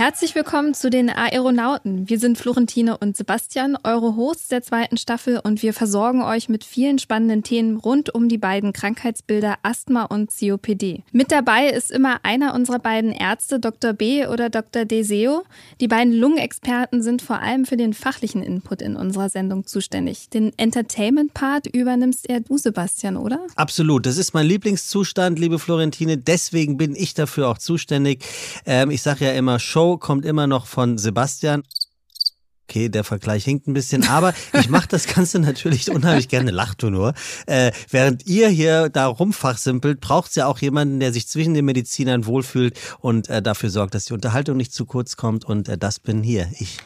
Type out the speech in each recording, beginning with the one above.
Herzlich willkommen zu den Aeronauten. Wir sind Florentine und Sebastian, eure Hosts der zweiten Staffel und wir versorgen euch mit vielen spannenden Themen rund um die beiden Krankheitsbilder Asthma und COPD. Mit dabei ist immer einer unserer beiden Ärzte, Dr. B oder Dr. Deseo. Die beiden Lungenexperten sind vor allem für den fachlichen Input in unserer Sendung zuständig. Den Entertainment-Part übernimmst er du, Sebastian, oder? Absolut. Das ist mein Lieblingszustand, liebe Florentine. Deswegen bin ich dafür auch zuständig. Ähm, ich sage ja immer Show kommt immer noch von Sebastian. Okay, der Vergleich hinkt ein bisschen, aber ich mache das Ganze natürlich unheimlich gerne, lacht du nur. Äh, während ihr hier da rumfachsimpelt, braucht es ja auch jemanden, der sich zwischen den Medizinern wohlfühlt und äh, dafür sorgt, dass die Unterhaltung nicht zu kurz kommt. Und äh, das bin hier ich.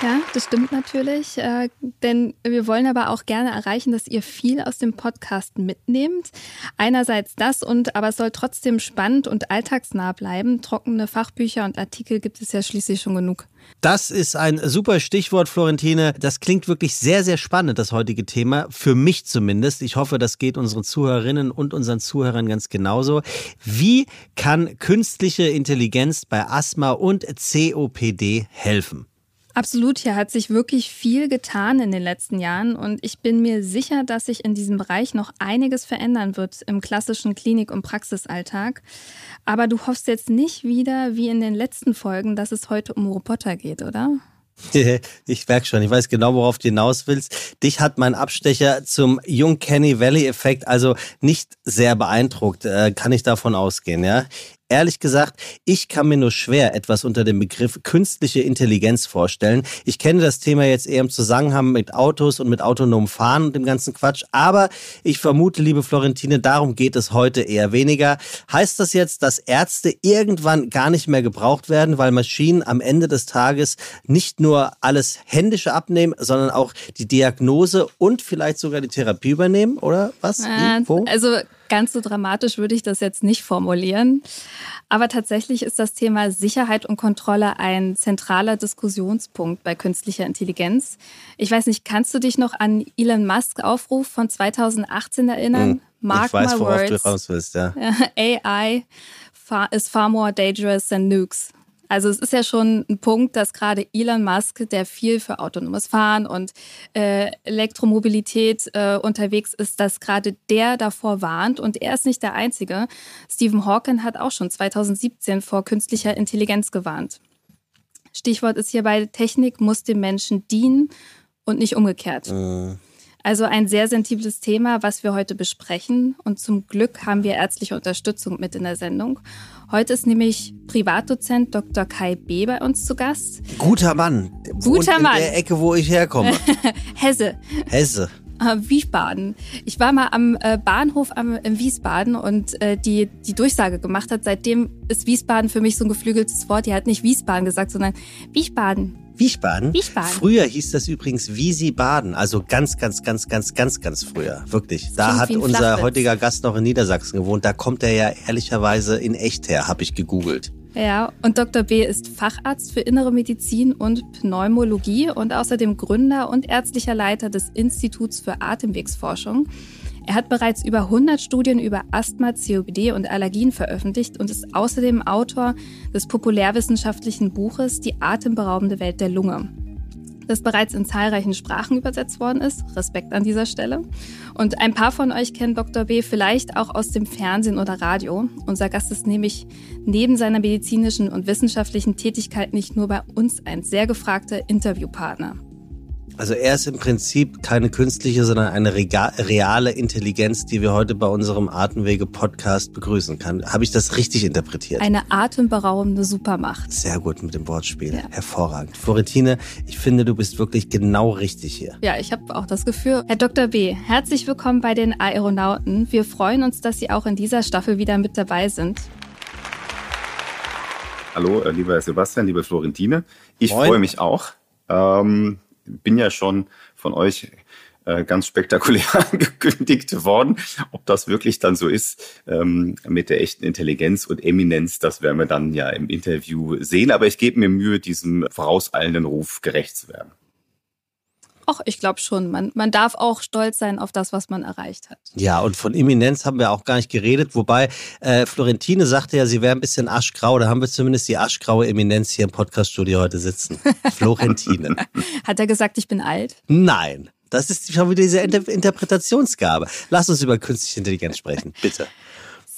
Ja, das stimmt natürlich. Äh, denn wir wollen aber auch gerne erreichen, dass ihr viel aus dem Podcast mitnehmt. Einerseits das und aber es soll trotzdem spannend und alltagsnah bleiben. Trockene Fachbücher und Artikel gibt es ja schließlich schon genug. Das ist ein super Stichwort, Florentine. Das klingt wirklich sehr, sehr spannend, das heutige Thema. Für mich zumindest. Ich hoffe, das geht unseren Zuhörerinnen und unseren Zuhörern ganz genauso. Wie kann künstliche Intelligenz bei Asthma und COPD helfen? Absolut, hier hat sich wirklich viel getan in den letzten Jahren und ich bin mir sicher, dass sich in diesem Bereich noch einiges verändern wird im klassischen Klinik- und Praxisalltag. Aber du hoffst jetzt nicht wieder, wie in den letzten Folgen, dass es heute um Roboter geht, oder? Ich merke schon, ich weiß genau, worauf du hinaus willst. Dich hat mein Abstecher zum Jung Kenny Valley Effekt also nicht sehr beeindruckt, äh, kann ich davon ausgehen, ja? Ehrlich gesagt, ich kann mir nur schwer etwas unter dem Begriff künstliche Intelligenz vorstellen. Ich kenne das Thema jetzt eher im Zusammenhang mit Autos und mit autonomem Fahren und dem ganzen Quatsch. Aber ich vermute, liebe Florentine, darum geht es heute eher weniger. Heißt das jetzt, dass Ärzte irgendwann gar nicht mehr gebraucht werden, weil Maschinen am Ende des Tages nicht nur alles Händische abnehmen, sondern auch die Diagnose und vielleicht sogar die Therapie übernehmen? Oder was? Äh, Wie? Wo? Also Ganz so dramatisch würde ich das jetzt nicht formulieren. Aber tatsächlich ist das Thema Sicherheit und Kontrolle ein zentraler Diskussionspunkt bei künstlicher Intelligenz. Ich weiß nicht, kannst du dich noch an Elon Musk Aufruf von 2018 erinnern? Hm, Mark ich weiß, worauf words. du raus willst, ja. AI is far more dangerous than nukes. Also es ist ja schon ein Punkt, dass gerade Elon Musk, der viel für autonomes Fahren und äh, Elektromobilität äh, unterwegs ist, dass gerade der davor warnt und er ist nicht der Einzige. Stephen Hawking hat auch schon 2017 vor künstlicher Intelligenz gewarnt. Stichwort ist hierbei, Technik muss dem Menschen dienen und nicht umgekehrt. Äh. Also ein sehr sensibles Thema, was wir heute besprechen. Und zum Glück haben wir ärztliche Unterstützung mit in der Sendung. Heute ist nämlich Privatdozent Dr. Kai B. bei uns zu Gast. Guter Mann. Guter in Mann. In der Ecke, wo ich herkomme. Hesse. Hesse. Äh, Wiesbaden. Ich war mal am äh, Bahnhof am, in Wiesbaden und äh, die die Durchsage gemacht hat. Seitdem ist Wiesbaden für mich so ein geflügeltes Wort. Die hat nicht Wiesbaden gesagt, sondern Wiesbaden. Wiesbaden? Wiesbaden. Früher hieß das übrigens Wiesi-Baden, also ganz, ganz, ganz, ganz, ganz, ganz früher. Wirklich. Da hat unser Flachwitz. heutiger Gast noch in Niedersachsen gewohnt. Da kommt er ja ehrlicherweise in echt her, habe ich gegoogelt. Ja, und Dr. B ist Facharzt für Innere Medizin und Pneumologie und außerdem Gründer und ärztlicher Leiter des Instituts für Atemwegsforschung. Er hat bereits über 100 Studien über Asthma, COPD und Allergien veröffentlicht und ist außerdem Autor des populärwissenschaftlichen Buches Die atemberaubende Welt der Lunge das bereits in zahlreichen Sprachen übersetzt worden ist. Respekt an dieser Stelle. Und ein paar von euch kennen Dr. B vielleicht auch aus dem Fernsehen oder Radio. Unser Gast ist nämlich neben seiner medizinischen und wissenschaftlichen Tätigkeit nicht nur bei uns ein sehr gefragter Interviewpartner. Also er ist im Prinzip keine künstliche, sondern eine reale Intelligenz, die wir heute bei unserem Atemwege-Podcast begrüßen kann. Habe ich das richtig interpretiert? Eine atemberaubende Supermacht. Sehr gut mit dem Wortspiel. Ja. Hervorragend. Florentine, ich finde, du bist wirklich genau richtig hier. Ja, ich habe auch das Gefühl. Herr Dr. B., herzlich willkommen bei den Aeronauten. Wir freuen uns, dass Sie auch in dieser Staffel wieder mit dabei sind. Hallo, äh, lieber Sebastian, liebe Florentine. Ich freue mich auch. Ähm, bin ja schon von euch äh, ganz spektakulär angekündigt worden. Ob das wirklich dann so ist ähm, mit der echten Intelligenz und Eminenz, das werden wir dann ja im Interview sehen. Aber ich gebe mir Mühe, diesem vorauseilenden Ruf gerecht zu werden. Ach, ich glaube schon. Man, man darf auch stolz sein auf das, was man erreicht hat. Ja, und von Eminenz haben wir auch gar nicht geredet. Wobei äh, Florentine sagte ja, sie wäre ein bisschen aschgrau. Da haben wir zumindest die aschgraue Eminenz hier im Podcaststudio heute sitzen. Florentine. hat er gesagt, ich bin alt? Nein. Das ist schon wieder diese Inter Interpretationsgabe. Lass uns über künstliche Intelligenz sprechen, bitte.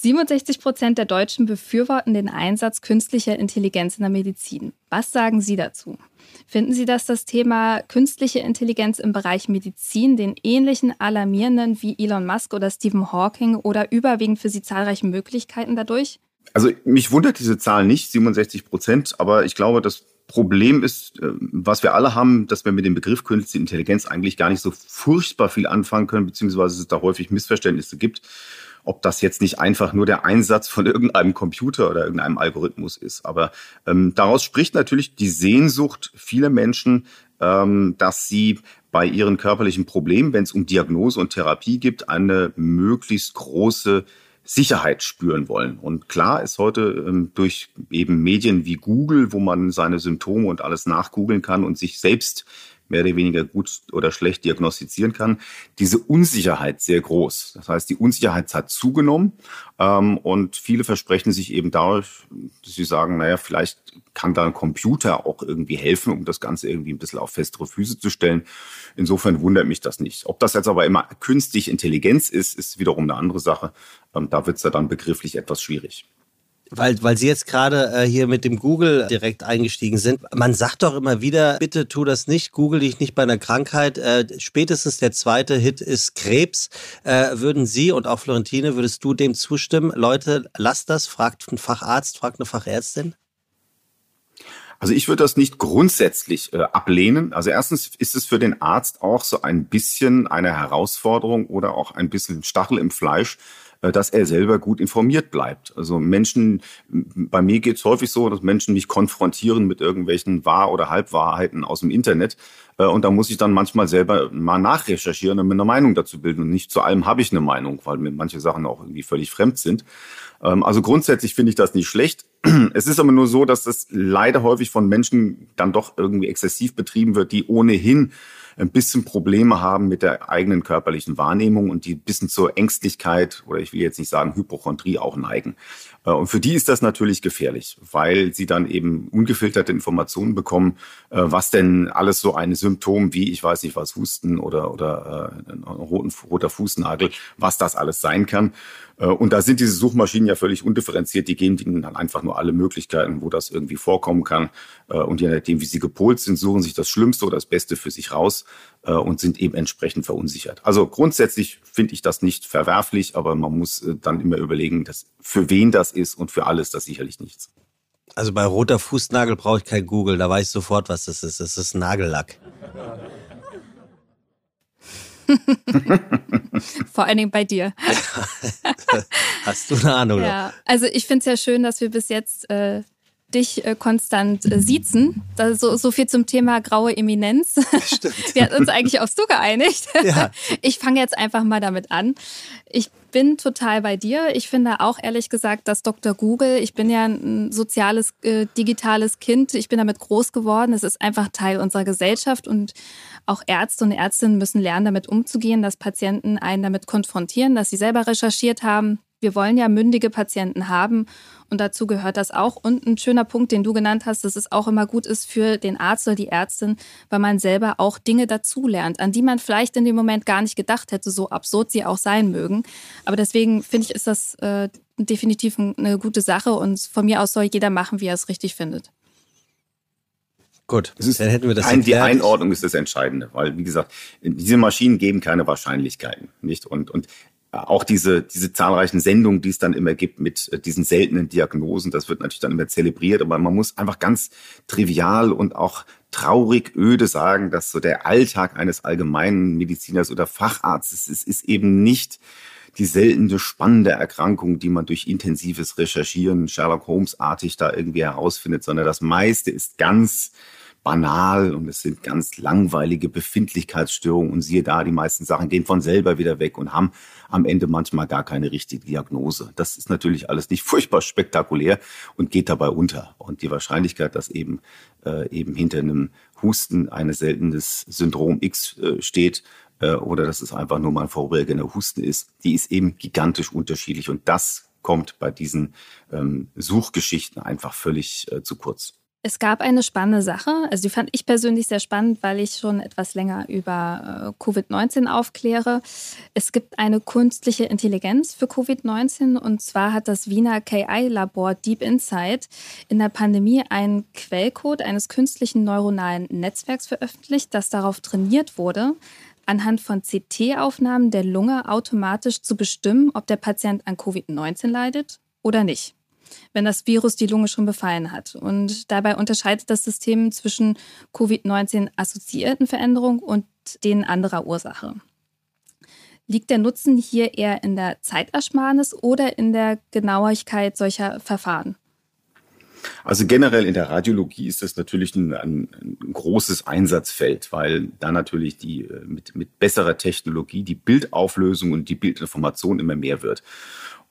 67 Prozent der Deutschen befürworten den Einsatz künstlicher Intelligenz in der Medizin. Was sagen Sie dazu? Finden Sie, dass das Thema künstliche Intelligenz im Bereich Medizin den ähnlichen alarmierenden wie Elon Musk oder Stephen Hawking oder überwiegend für Sie zahlreichen Möglichkeiten dadurch? Also mich wundert diese Zahl nicht, 67 Prozent, aber ich glaube, das Problem ist, äh, was wir alle haben, dass wir mit dem Begriff künstliche Intelligenz eigentlich gar nicht so furchtbar viel anfangen können, beziehungsweise es da häufig Missverständnisse gibt ob das jetzt nicht einfach nur der Einsatz von irgendeinem Computer oder irgendeinem Algorithmus ist. Aber ähm, daraus spricht natürlich die Sehnsucht vieler Menschen, ähm, dass sie bei ihren körperlichen Problemen, wenn es um Diagnose und Therapie gibt, eine möglichst große Sicherheit spüren wollen. Und klar ist heute ähm, durch eben Medien wie Google, wo man seine Symptome und alles nachgoogeln kann und sich selbst mehr oder weniger gut oder schlecht diagnostizieren kann, diese Unsicherheit sehr groß. Das heißt, die Unsicherheit hat zugenommen ähm, und viele versprechen sich eben dadurch, dass sie sagen, naja, vielleicht kann da ein Computer auch irgendwie helfen, um das Ganze irgendwie ein bisschen auf festere Füße zu stellen. Insofern wundert mich das nicht. Ob das jetzt aber immer künstlich Intelligenz ist, ist wiederum eine andere Sache. Ähm, da wird es ja dann begrifflich etwas schwierig. Weil, weil Sie jetzt gerade äh, hier mit dem Google direkt eingestiegen sind. Man sagt doch immer wieder, bitte tu das nicht, google dich nicht bei einer Krankheit. Äh, spätestens der zweite Hit ist Krebs. Äh, würden Sie und auch Florentine, würdest du dem zustimmen? Leute, lasst das, fragt ein Facharzt, fragt eine Fachärztin. Also ich würde das nicht grundsätzlich äh, ablehnen. Also erstens ist es für den Arzt auch so ein bisschen eine Herausforderung oder auch ein bisschen Stachel im Fleisch, dass er selber gut informiert bleibt. Also Menschen, bei mir geht es häufig so, dass Menschen mich konfrontieren mit irgendwelchen Wahr- oder Halbwahrheiten aus dem Internet. Äh, und da muss ich dann manchmal selber mal nachrecherchieren und mir eine Meinung dazu bilden. Und nicht zu allem habe ich eine Meinung, weil mir manche Sachen auch irgendwie völlig fremd sind. Ähm, also grundsätzlich finde ich das nicht schlecht. Es ist aber nur so, dass das leider häufig von Menschen dann doch irgendwie exzessiv betrieben wird, die ohnehin ein bisschen Probleme haben mit der eigenen körperlichen Wahrnehmung und die ein bisschen zur Ängstlichkeit oder ich will jetzt nicht sagen Hypochondrie auch neigen. Äh, und für die ist das natürlich gefährlich, weil sie dann eben ungefilterte Informationen bekommen, äh, was denn alles so ein Symptom wie, ich weiß nicht was, Husten oder, oder äh, ein roter Fußnagel, was das alles sein kann. Und da sind diese Suchmaschinen ja völlig undifferenziert. Die geben ihnen dann einfach nur alle Möglichkeiten, wo das irgendwie vorkommen kann. Und je nachdem, wie sie gepolt sind, suchen sich das Schlimmste oder das Beste für sich raus und sind eben entsprechend verunsichert. Also grundsätzlich finde ich das nicht verwerflich, aber man muss dann immer überlegen, dass für wen das ist und für alles das sicherlich nichts. Also bei roter Fußnagel brauche ich kein Google, da weiß ich sofort, was das ist. Das ist Nagellack. Vor allen Dingen bei dir. Hast du eine Ahnung? Ja, also ich finde es ja schön, dass wir bis jetzt äh, dich äh, konstant äh, siezen. Das so, so viel zum Thema graue Eminenz. Stimmt. Wir hatten uns eigentlich aufs Du geeinigt. Ja. Ich fange jetzt einfach mal damit an. Ich bin total bei dir. Ich finde auch ehrlich gesagt, dass Dr. Google, ich bin ja ein soziales, äh, digitales Kind, ich bin damit groß geworden. Es ist einfach Teil unserer Gesellschaft und auch Ärzte und Ärztinnen müssen lernen, damit umzugehen, dass Patienten einen damit konfrontieren, dass sie selber recherchiert haben. Wir wollen ja mündige Patienten haben und dazu gehört das auch. Und ein schöner Punkt, den du genannt hast, dass es auch immer gut ist für den Arzt oder die Ärztin, weil man selber auch Dinge dazulernt, an die man vielleicht in dem Moment gar nicht gedacht hätte, so absurd sie auch sein mögen. Aber deswegen finde ich, ist das äh, definitiv eine gute Sache und von mir aus soll jeder machen, wie er es richtig findet. Gut, dann hätten wir das. Ein, die Einordnung ist das Entscheidende, weil wie gesagt, diese Maschinen geben keine Wahrscheinlichkeiten, nicht? Und und auch diese, diese zahlreichen Sendungen, die es dann immer gibt mit äh, diesen seltenen Diagnosen, das wird natürlich dann immer zelebriert, aber man muss einfach ganz trivial und auch traurig öde sagen, dass so der Alltag eines allgemeinen Mediziners oder Facharztes ist, ist eben nicht die seltene spannende Erkrankung, die man durch intensives Recherchieren Sherlock Holmes artig da irgendwie herausfindet, sondern das meiste ist ganz banal und es sind ganz langweilige Befindlichkeitsstörungen und siehe da, die meisten Sachen gehen von selber wieder weg und haben am Ende manchmal gar keine richtige Diagnose. Das ist natürlich alles nicht furchtbar spektakulär und geht dabei unter. Und die Wahrscheinlichkeit, dass eben, äh, eben hinter einem Husten ein seltenes Syndrom X äh, steht, äh, oder dass es einfach nur mal ein vorübergehender Husten ist, die ist eben gigantisch unterschiedlich. Und das kommt bei diesen ähm, Suchgeschichten einfach völlig äh, zu kurz. Es gab eine spannende Sache, also die fand ich persönlich sehr spannend, weil ich schon etwas länger über äh, Covid-19 aufkläre. Es gibt eine künstliche Intelligenz für Covid-19 und zwar hat das Wiener KI-Labor Deep Insight in der Pandemie einen Quellcode eines künstlichen neuronalen Netzwerks veröffentlicht, das darauf trainiert wurde, anhand von CT-Aufnahmen der Lunge automatisch zu bestimmen, ob der Patient an Covid-19 leidet oder nicht wenn das Virus die Lunge schon befallen hat. Und dabei unterscheidet das System zwischen Covid-19 assoziierten Veränderungen und denen anderer Ursache. Liegt der Nutzen hier eher in der Zeitersparnis oder in der Genauigkeit solcher Verfahren? Also generell in der Radiologie ist das natürlich ein, ein, ein, großes Einsatzfeld, weil da natürlich die äh, mit, mit besserer Technologie die Bildauflösung und die Bildinformation immer mehr wird.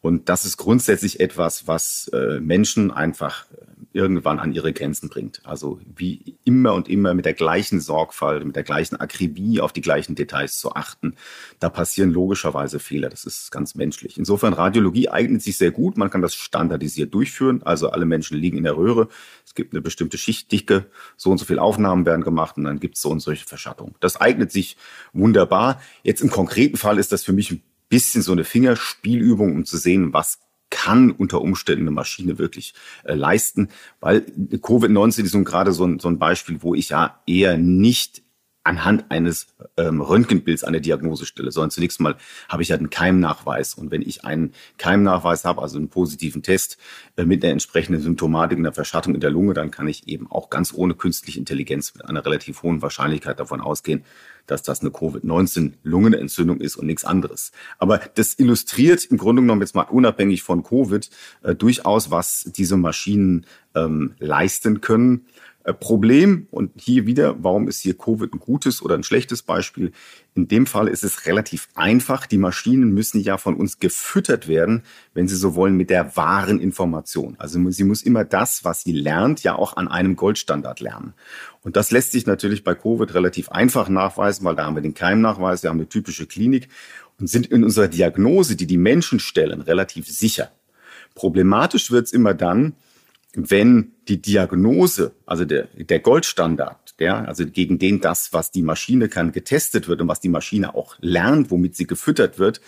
Und das ist grundsätzlich etwas, was äh, Menschen einfach äh, irgendwann an ihre Grenzen bringt. Also wie immer und immer mit der gleichen Sorgfalt, mit der gleichen Akribie auf die gleichen Details zu achten. Da passieren logischerweise Fehler. Das ist ganz menschlich. Insofern Radiologie eignet sich sehr gut. Man kann das standardisiert durchführen. Also alle Menschen liegen in der Röhre. Es gibt eine bestimmte Schichtdicke. So und so viele Aufnahmen werden gemacht und dann gibt es so und solche Verschattung. Das eignet sich wunderbar. Jetzt im konkreten Fall ist das für mich ein bisschen so eine Fingerspielübung, um zu sehen, was kann unter Umständen eine Maschine wirklich äh, leisten, weil Covid-19 ist nun gerade so ein, so ein Beispiel, wo ich ja eher nicht anhand eines ähm, Röntgenbilds eine Diagnose stelle, sondern zunächst mal habe ich ja einen Keimnachweis. Und wenn ich einen Keimnachweis habe, also einen positiven Test äh, mit einer entsprechenden Symptomatik, einer Verschattung in der Lunge, dann kann ich eben auch ganz ohne künstliche Intelligenz mit einer relativ hohen Wahrscheinlichkeit davon ausgehen, dass das eine Covid-19-Lungenentzündung ist und nichts anderes. Aber das illustriert im Grunde genommen jetzt mal unabhängig von Covid äh, durchaus, was diese Maschinen ähm, leisten können. Äh, Problem, und hier wieder, warum ist hier Covid ein gutes oder ein schlechtes Beispiel? In dem Fall ist es relativ einfach. Die Maschinen müssen ja von uns gefüttert werden, wenn sie so wollen, mit der wahren Information. Also sie muss immer das, was sie lernt, ja auch an einem Goldstandard lernen. Und das lässt sich natürlich bei Covid relativ einfach nachweisen, weil da haben wir den Keimnachweis, wir haben eine typische Klinik und sind in unserer Diagnose, die die Menschen stellen, relativ sicher. Problematisch wird es immer dann, wenn die Diagnose, also der, der Goldstandard, der, also gegen den das, was die Maschine kann, getestet wird und was die Maschine auch lernt, womit sie gefüttert wird,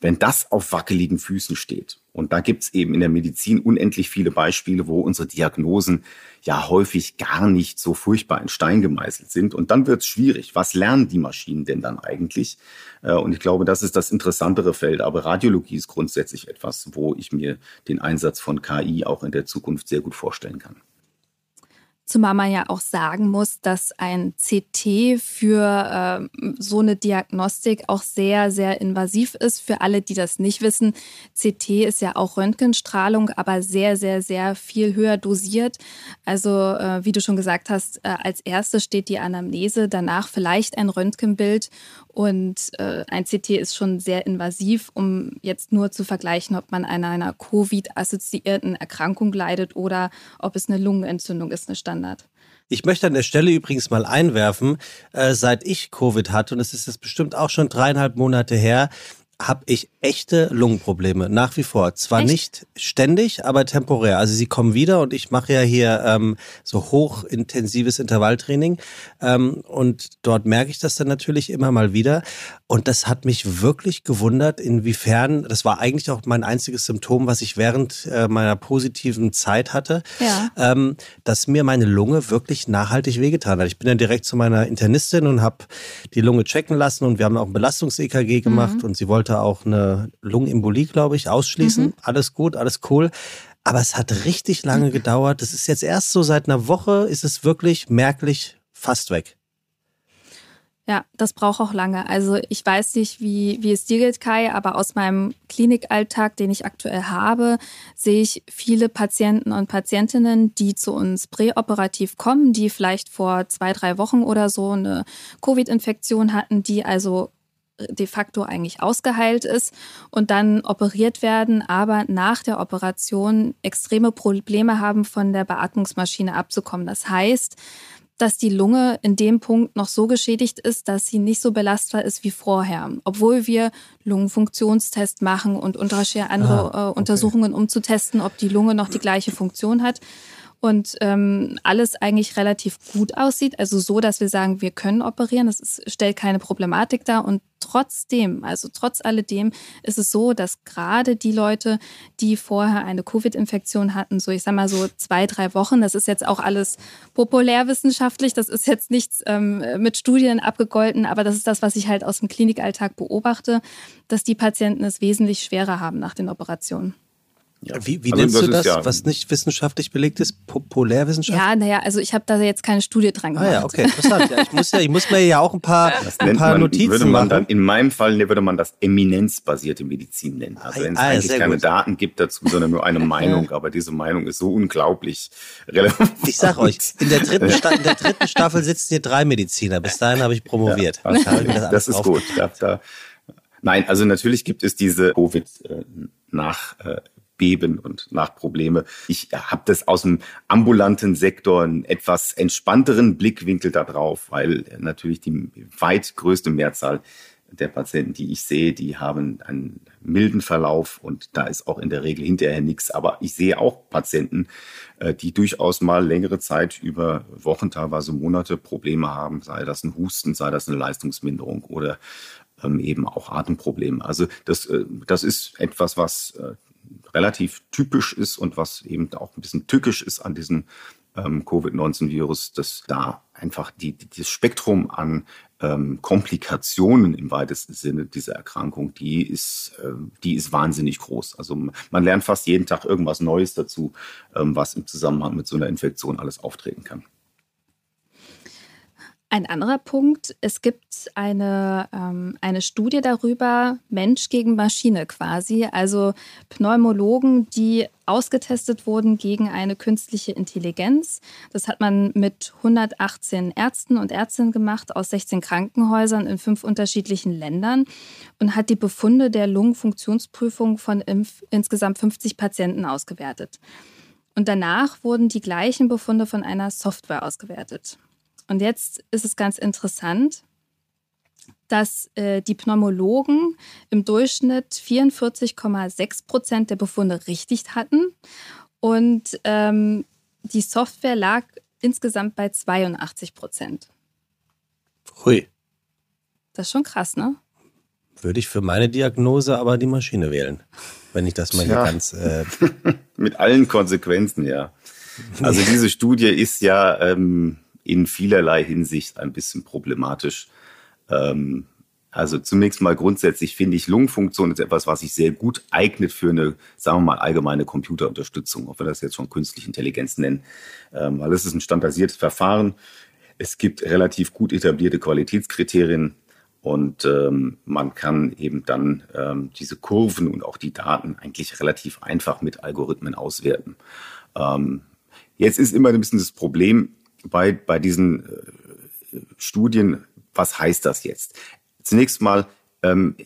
wenn das auf wackeligen Füßen steht. Und da gibt's eben in der Medizin unendlich viele Beispiele, wo unsere Diagnosen ja häufig gar nicht so furchtbar in Stein gemeißelt sind. Und dann wird's schwierig. Was lernen die Maschinen denn dann eigentlich? Äh, und ich glaube, das ist das interessantere Feld. Aber Radiologie ist grundsätzlich etwas, wo ich mir den Einsatz von KI auch in der Zukunft sehr gut vorstellen kann. Zumal man ja auch sagen muss, dass ein CT für äh, so eine Diagnostik auch sehr, sehr invasiv ist. Für alle, die das nicht wissen, CT ist ja auch Röntgenstrahlung, aber sehr, sehr, sehr viel höher dosiert. Also äh, wie du schon gesagt hast, äh, als erstes steht die Anamnese, danach vielleicht ein Röntgenbild und äh, ein CT ist schon sehr invasiv, um jetzt nur zu vergleichen, ob man an einer Covid-assoziierten Erkrankung leidet oder ob es eine Lungenentzündung ist, eine Stand Standard. Ich möchte an der Stelle übrigens mal einwerfen, äh, seit ich Covid hatte, und es ist jetzt bestimmt auch schon dreieinhalb Monate her, habe ich echte Lungenprobleme nach wie vor. Zwar Echt? nicht ständig, aber temporär. Also sie kommen wieder und ich mache ja hier ähm, so hochintensives Intervalltraining ähm, und dort merke ich das dann natürlich immer mal wieder. Und das hat mich wirklich gewundert, inwiefern, das war eigentlich auch mein einziges Symptom, was ich während äh, meiner positiven Zeit hatte, ja. ähm, dass mir meine Lunge wirklich nachhaltig wehgetan hat. Ich bin dann direkt zu meiner Internistin und habe die Lunge checken lassen und wir haben auch ein Belastungs-EKG gemacht mhm. und sie wollte auch eine Lungenembolie, glaube ich, ausschließen. Mhm. Alles gut, alles cool. Aber es hat richtig lange gedauert. Das ist jetzt erst so seit einer Woche, ist es wirklich merklich fast weg. Ja, das braucht auch lange. Also ich weiß nicht, wie, wie es dir geht, Kai, aber aus meinem Klinikalltag, den ich aktuell habe, sehe ich viele Patienten und Patientinnen, die zu uns präoperativ kommen, die vielleicht vor zwei, drei Wochen oder so eine Covid-Infektion hatten, die also de facto eigentlich ausgeheilt ist und dann operiert werden, aber nach der Operation extreme Probleme haben, von der Beatmungsmaschine abzukommen. Das heißt, dass die Lunge in dem Punkt noch so geschädigt ist, dass sie nicht so belastbar ist wie vorher. Obwohl wir Lungenfunktionstest machen und andere ah, okay. Untersuchungen, um zu testen, ob die Lunge noch die gleiche Funktion hat und ähm, alles eigentlich relativ gut aussieht. Also so, dass wir sagen, wir können operieren. Das ist, stellt keine Problematik dar. Und trotzdem, also trotz alledem, ist es so, dass gerade die Leute, die vorher eine Covid-Infektion hatten, so ich sag mal so zwei, drei Wochen, das ist jetzt auch alles populärwissenschaftlich, das ist jetzt nichts ähm, mit Studien abgegolten, aber das ist das, was ich halt aus dem Klinikalltag beobachte, dass die Patienten es wesentlich schwerer haben nach den Operationen. Ja. Wie, wie also nennst du das, ja was nicht wissenschaftlich belegt ist? Populärwissenschaft? Ja, naja, also ich habe da jetzt keine Studie dran gemacht. Ah ja, okay, interessant. Ja, ich, muss ja, ich muss mir ja auch ein paar, ein paar man, Notizen würde man machen. Dann, in meinem Fall würde man das eminenzbasierte Medizin nennen. Also wenn es ah, eigentlich keine gut. Daten gibt dazu, sondern nur eine Meinung, aber diese Meinung ist so unglaublich relevant. Ich sag euch, in der dritten, in der dritten Staffel sitzen hier drei Mediziner. Bis dahin habe ich promoviert. Ja, das, das ist gut. Da, da, nein, also natürlich gibt es diese Covid äh, nach äh, Beben und Nachprobleme. Ich habe das aus dem ambulanten Sektor einen etwas entspannteren Blickwinkel darauf, weil natürlich die weit größte Mehrzahl der Patienten, die ich sehe, die haben einen milden Verlauf und da ist auch in der Regel hinterher nichts. Aber ich sehe auch Patienten, äh, die durchaus mal längere Zeit über Wochen, teilweise Monate Probleme haben, sei das ein Husten, sei das eine Leistungsminderung oder ähm, eben auch Atemprobleme. Also das, äh, das ist etwas, was äh, relativ typisch ist und was eben auch ein bisschen tückisch ist an diesem ähm, Covid-19-Virus, dass da einfach die, die, das Spektrum an ähm, Komplikationen im weitesten Sinne dieser Erkrankung, die ist, äh, die ist wahnsinnig groß. Also man lernt fast jeden Tag irgendwas Neues dazu, ähm, was im Zusammenhang mit so einer Infektion alles auftreten kann. Ein anderer Punkt, es gibt eine, ähm, eine Studie darüber, Mensch gegen Maschine quasi, also Pneumologen, die ausgetestet wurden gegen eine künstliche Intelligenz. Das hat man mit 118 Ärzten und Ärztinnen gemacht aus 16 Krankenhäusern in fünf unterschiedlichen Ländern und hat die Befunde der Lungenfunktionsprüfung von insgesamt 50 Patienten ausgewertet. Und danach wurden die gleichen Befunde von einer Software ausgewertet. Und jetzt ist es ganz interessant, dass äh, die Pneumologen im Durchschnitt 44,6 Prozent der Befunde richtig hatten und ähm, die Software lag insgesamt bei 82 Prozent. Hui. Das ist schon krass, ne? Würde ich für meine Diagnose aber die Maschine wählen, wenn ich das mal hier ganz. Äh Mit allen Konsequenzen, ja. Also diese Studie ist ja ähm, in vielerlei Hinsicht ein bisschen problematisch. Ähm, also zunächst mal grundsätzlich finde ich, Lungenfunktion ist etwas, was sich sehr gut eignet für eine, sagen wir mal, allgemeine Computerunterstützung, ob wir das jetzt schon künstliche Intelligenz nennen, ähm, weil es ist ein standardisiertes Verfahren. Es gibt relativ gut etablierte Qualitätskriterien und ähm, man kann eben dann ähm, diese Kurven und auch die Daten eigentlich relativ einfach mit Algorithmen auswerten. Ähm, jetzt ist immer ein bisschen das Problem, bei, bei diesen äh, Studien, was heißt das jetzt? Zunächst mal ähm,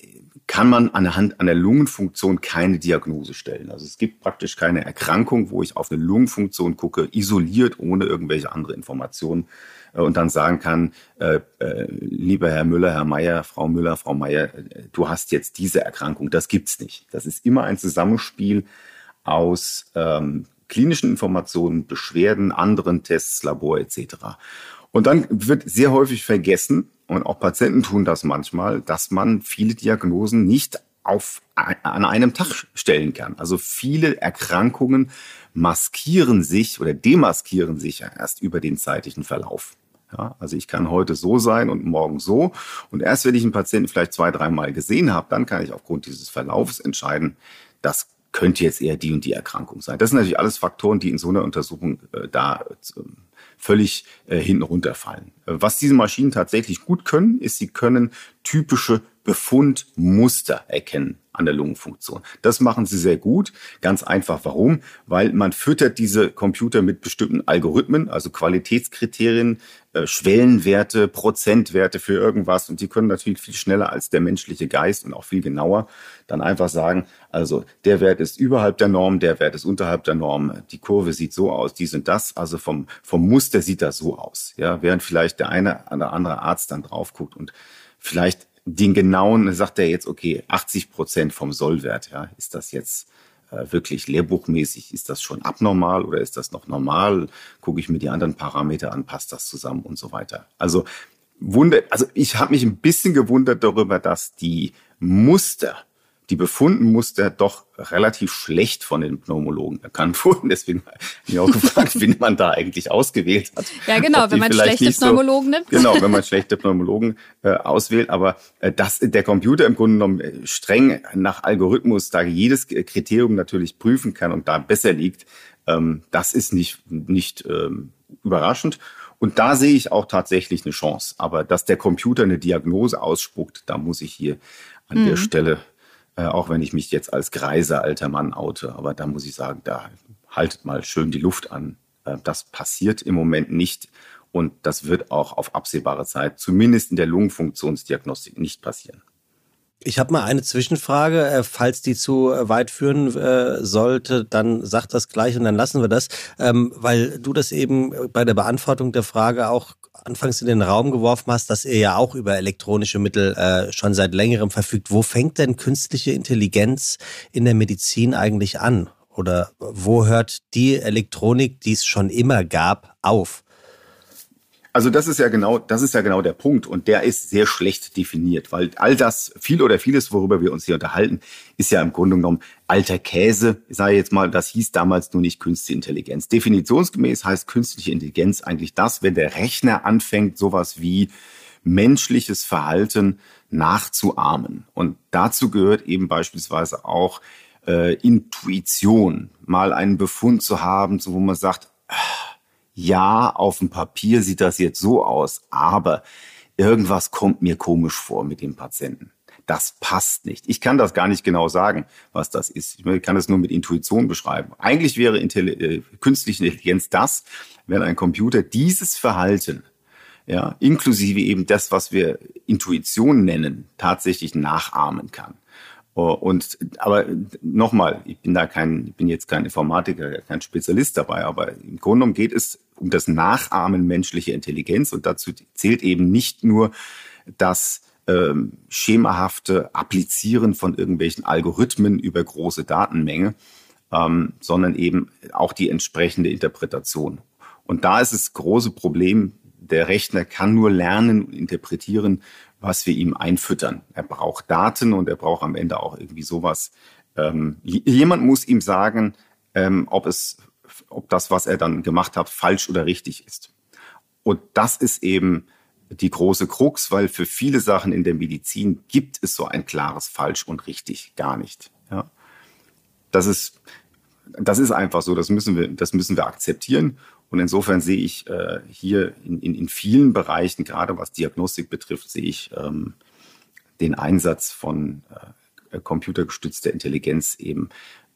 kann man anhand einer Lungenfunktion keine Diagnose stellen. Also es gibt praktisch keine Erkrankung, wo ich auf eine Lungenfunktion gucke, isoliert, ohne irgendwelche andere Informationen äh, und dann sagen kann, äh, äh, lieber Herr Müller, Herr Meier, Frau Müller, Frau Meier, äh, du hast jetzt diese Erkrankung. Das gibt's nicht. Das ist immer ein Zusammenspiel aus ähm, klinischen Informationen, Beschwerden, anderen Tests, Labor etc. Und dann wird sehr häufig vergessen, und auch Patienten tun das manchmal, dass man viele Diagnosen nicht auf, an einem Tag stellen kann. Also viele Erkrankungen maskieren sich oder demaskieren sich erst über den zeitlichen Verlauf. Ja, also ich kann heute so sein und morgen so. Und erst wenn ich einen Patienten vielleicht zwei, dreimal gesehen habe, dann kann ich aufgrund dieses Verlaufs entscheiden, das könnte jetzt eher die und die Erkrankung sein. Das sind natürlich alles Faktoren, die in so einer Untersuchung äh, da äh, völlig äh, hinten runterfallen. Äh, was diese Maschinen tatsächlich gut können, ist, sie können typische Befundmuster erkennen an der Lungenfunktion. Das machen sie sehr gut. Ganz einfach. Warum? Weil man füttert diese Computer mit bestimmten Algorithmen, also Qualitätskriterien, äh, Schwellenwerte, Prozentwerte für irgendwas. Und die können natürlich viel schneller als der menschliche Geist und auch viel genauer dann einfach sagen, also der Wert ist überhalb der Norm, der Wert ist unterhalb der Norm, die Kurve sieht so aus, dies und das. Also vom, vom Muster sieht das so aus. Ja, während vielleicht der eine oder andere Arzt dann drauf guckt und vielleicht den genauen, sagt er jetzt, okay, 80 Prozent vom Sollwert, ja, ist das jetzt äh, wirklich lehrbuchmäßig, ist das schon abnormal oder ist das noch normal? Gucke ich mir die anderen Parameter an, passt das zusammen und so weiter. Also Wunder, also ich habe mich ein bisschen gewundert darüber, dass die Muster die Befundenmuster doch relativ schlecht von den Pneumologen erkannt wurden. Deswegen habe ich auch gefragt, wen man da eigentlich ausgewählt hat. Ja, genau, wenn man schlechte Pneumologen so, nimmt. Genau, wenn man schlechte Pneumologen äh, auswählt. Aber äh, dass der Computer im Grunde genommen äh, streng nach Algorithmus da jedes Kriterium natürlich prüfen kann und da besser liegt, ähm, das ist nicht, nicht ähm, überraschend. Und da sehe ich auch tatsächlich eine Chance. Aber dass der Computer eine Diagnose ausspuckt, da muss ich hier an mhm. der Stelle äh, auch wenn ich mich jetzt als greiser alter Mann oute. Aber da muss ich sagen, da haltet mal schön die Luft an. Äh, das passiert im Moment nicht und das wird auch auf absehbare Zeit, zumindest in der Lungenfunktionsdiagnostik, nicht passieren. Ich habe mal eine Zwischenfrage. Äh, falls die zu weit führen sollte, dann sag das gleich und dann lassen wir das, ähm, weil du das eben bei der Beantwortung der Frage auch anfangs in den Raum geworfen hast, dass ihr ja auch über elektronische Mittel äh, schon seit längerem verfügt. Wo fängt denn künstliche Intelligenz in der Medizin eigentlich an? Oder wo hört die Elektronik, die es schon immer gab, auf? Also das ist ja genau, das ist ja genau der Punkt und der ist sehr schlecht definiert, weil all das, viel oder vieles, worüber wir uns hier unterhalten, ist ja im Grunde genommen alter Käse. Ich sage jetzt mal, das hieß damals nur nicht künstliche Intelligenz. Definitionsgemäß heißt künstliche Intelligenz eigentlich das, wenn der Rechner anfängt, sowas wie menschliches Verhalten nachzuahmen. Und dazu gehört eben beispielsweise auch äh, Intuition, mal einen Befund zu haben, wo man sagt, ah, ja, auf dem Papier sieht das jetzt so aus, aber irgendwas kommt mir komisch vor mit dem Patienten. Das passt nicht. Ich kann das gar nicht genau sagen, was das ist. Ich kann es nur mit Intuition beschreiben. Eigentlich wäre Intelli äh, künstliche Intelligenz das, wenn ein Computer dieses Verhalten, ja, inklusive eben das, was wir Intuition nennen, tatsächlich nachahmen kann. Oh, und aber nochmal, ich bin da kein, ich bin jetzt kein Informatiker, kein Spezialist dabei, aber im Grunde genommen geht es um das Nachahmen menschlicher Intelligenz und dazu zählt eben nicht nur das ähm, schemahafte Applizieren von irgendwelchen Algorithmen über große Datenmenge, ähm, sondern eben auch die entsprechende Interpretation. Und da ist das große Problem, der Rechner kann nur lernen und interpretieren, was wir ihm einfüttern. Er braucht Daten und er braucht am Ende auch irgendwie sowas. Ähm, jemand muss ihm sagen, ähm, ob es, ob das, was er dann gemacht hat, falsch oder richtig ist. Und das ist eben die große Krux, weil für viele Sachen in der Medizin gibt es so ein klares Falsch und richtig gar nicht. Ja. Das ist, das ist einfach so. Das müssen wir, das müssen wir akzeptieren. Und insofern sehe ich äh, hier in, in, in vielen Bereichen, gerade was Diagnostik betrifft, sehe ich ähm, den Einsatz von äh, computergestützter Intelligenz eben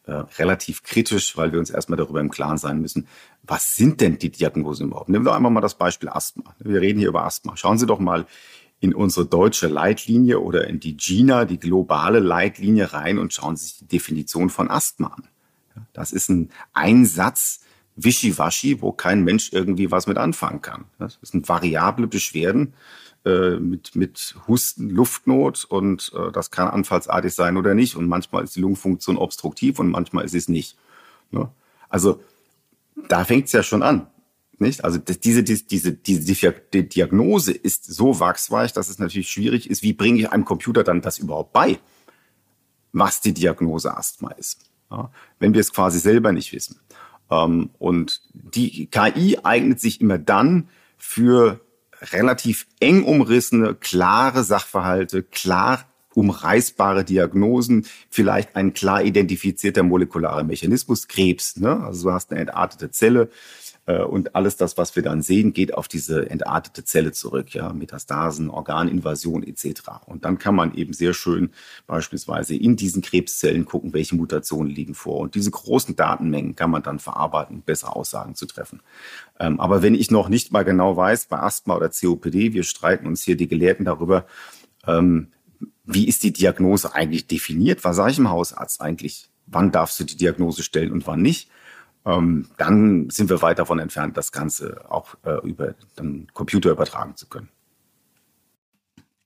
äh, relativ kritisch, weil wir uns erstmal darüber im Klaren sein müssen, was sind denn die Diagnosen überhaupt? Nehmen wir einmal mal das Beispiel Asthma. Wir reden hier über Asthma. Schauen Sie doch mal in unsere deutsche Leitlinie oder in die GINA, die globale Leitlinie rein und schauen Sie sich die Definition von Asthma an. Das ist ein Einsatz, Wischiwaschi, wo kein Mensch irgendwie was mit anfangen kann. Das sind variable Beschwerden äh, mit, mit Husten, Luftnot und äh, das kann anfallsartig sein oder nicht. Und manchmal ist die Lungenfunktion obstruktiv und manchmal ist es nicht. Ne? Also da fängt es ja schon an. Nicht? Also diese, diese, diese, diese Diagnose ist so wachsweich, dass es natürlich schwierig ist, wie bringe ich einem Computer dann das überhaupt bei, was die Diagnose Asthma ist, ja? wenn wir es quasi selber nicht wissen. Ähm, und die KI eignet sich immer dann für relativ eng umrissene, klare Sachverhalte, klar umreißbare Diagnosen, vielleicht ein klar identifizierter molekularer Mechanismus, Krebs. Ne? Also du hast eine entartete Zelle, und alles das, was wir dann sehen, geht auf diese entartete Zelle zurück, ja, Metastasen, Organinvasion etc. Und dann kann man eben sehr schön beispielsweise in diesen Krebszellen gucken, welche Mutationen liegen vor. Und diese großen Datenmengen kann man dann verarbeiten, bessere Aussagen zu treffen. Ähm, aber wenn ich noch nicht mal genau weiß, bei Asthma oder COPD, wir streiten uns hier die Gelehrten darüber, ähm, wie ist die Diagnose eigentlich definiert? Was sage ich im Hausarzt eigentlich? Wann darfst du die Diagnose stellen und wann nicht? Ähm, dann sind wir weit davon entfernt, das Ganze auch äh, über den Computer übertragen zu können.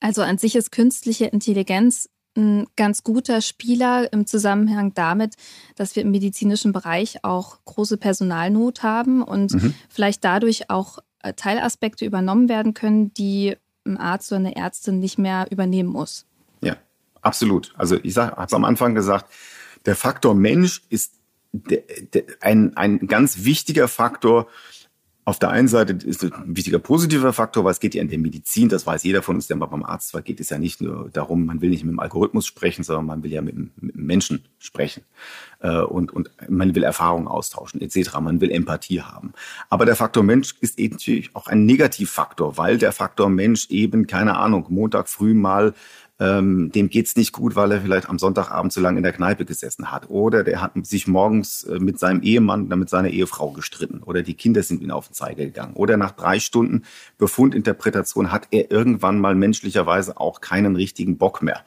Also an sich ist künstliche Intelligenz ein ganz guter Spieler im Zusammenhang damit, dass wir im medizinischen Bereich auch große Personalnot haben und mhm. vielleicht dadurch auch äh, Teilaspekte übernommen werden können, die ein Arzt oder eine Ärztin nicht mehr übernehmen muss. Ja, absolut. Also ich habe es am Anfang gesagt, der Faktor Mensch ist ein, ein ganz wichtiger Faktor. Auf der einen Seite ist ein wichtiger positiver Faktor, weil es geht ja in der Medizin, das weiß jeder von uns, der mal beim Arzt war, geht es ja nicht nur darum, man will nicht mit dem Algorithmus sprechen, sondern man will ja mit mit dem Menschen sprechen. Äh, und, und man will Erfahrungen austauschen, etc. Man will Empathie haben. Aber der Faktor Mensch ist eben natürlich auch ein Negativfaktor, weil der Faktor Mensch eben, keine Ahnung, Montag früh mal ähm, dem geht's nicht gut, weil er vielleicht am Sonntagabend zu lange in der Kneipe gesessen hat. Oder der hat sich morgens äh, mit seinem Ehemann oder mit seiner Ehefrau gestritten. Oder die Kinder sind ihm auf den Zeiger gegangen. Oder nach drei Stunden Befundinterpretation hat er irgendwann mal menschlicherweise auch keinen richtigen Bock mehr,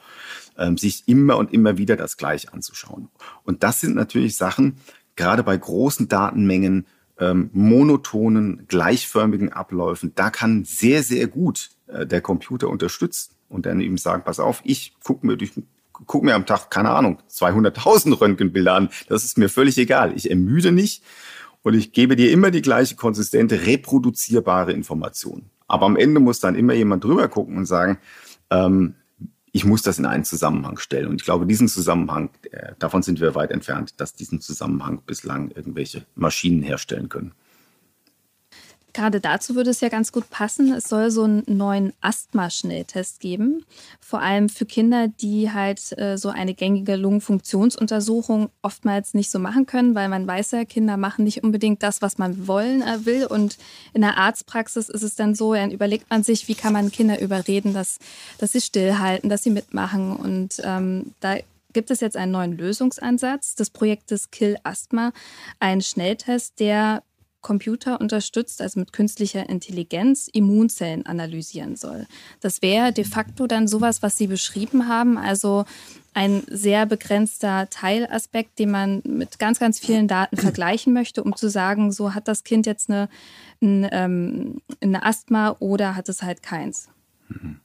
ähm, sich immer und immer wieder das Gleiche anzuschauen. Und das sind natürlich Sachen, gerade bei großen Datenmengen, ähm, monotonen, gleichförmigen Abläufen, da kann sehr, sehr gut äh, der Computer unterstützen und dann eben sagen, pass auf, ich gucke mir durch guck mir am Tag, keine Ahnung, 200.000 Röntgenbilder an. Das ist mir völlig egal. Ich ermüde nicht und ich gebe dir immer die gleiche konsistente, reproduzierbare Information. Aber am Ende muss dann immer jemand drüber gucken und sagen, ähm, ich muss das in einen Zusammenhang stellen. Und ich glaube, diesen Zusammenhang, äh, davon sind wir weit entfernt, dass diesen Zusammenhang bislang irgendwelche Maschinen herstellen können. Gerade dazu würde es ja ganz gut passen. Es soll so einen neuen Asthma-Schnelltest geben. Vor allem für Kinder, die halt äh, so eine gängige Lungenfunktionsuntersuchung oftmals nicht so machen können, weil man weiß ja, Kinder machen nicht unbedingt das, was man wollen äh, will. Und in der Arztpraxis ist es dann so, dann überlegt man sich, wie kann man Kinder überreden, dass, dass sie stillhalten, dass sie mitmachen. Und ähm, da gibt es jetzt einen neuen Lösungsansatz des Projektes Kill Asthma, einen Schnelltest, der Computer unterstützt, also mit künstlicher Intelligenz, Immunzellen analysieren soll. Das wäre de facto dann sowas, was Sie beschrieben haben, also ein sehr begrenzter Teilaspekt, den man mit ganz, ganz vielen Daten vergleichen möchte, um zu sagen, so hat das Kind jetzt eine, eine, ähm, eine Asthma oder hat es halt keins. Mhm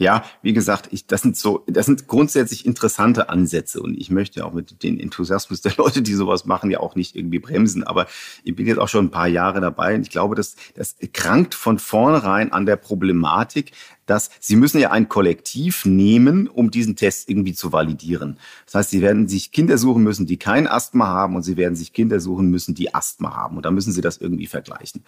ja, wie gesagt, ich, das sind so, das sind grundsätzlich interessante Ansätze und ich möchte auch mit den Enthusiasmus der Leute, die sowas machen, ja auch nicht irgendwie bremsen. Aber ich bin jetzt auch schon ein paar Jahre dabei und ich glaube, das, das krankt von vornherein an der Problematik, dass sie müssen ja ein Kollektiv nehmen, um diesen Test irgendwie zu validieren. Das heißt, sie werden sich Kinder suchen müssen, die kein Asthma haben und sie werden sich Kinder suchen müssen, die Asthma haben. Und da müssen sie das irgendwie vergleichen.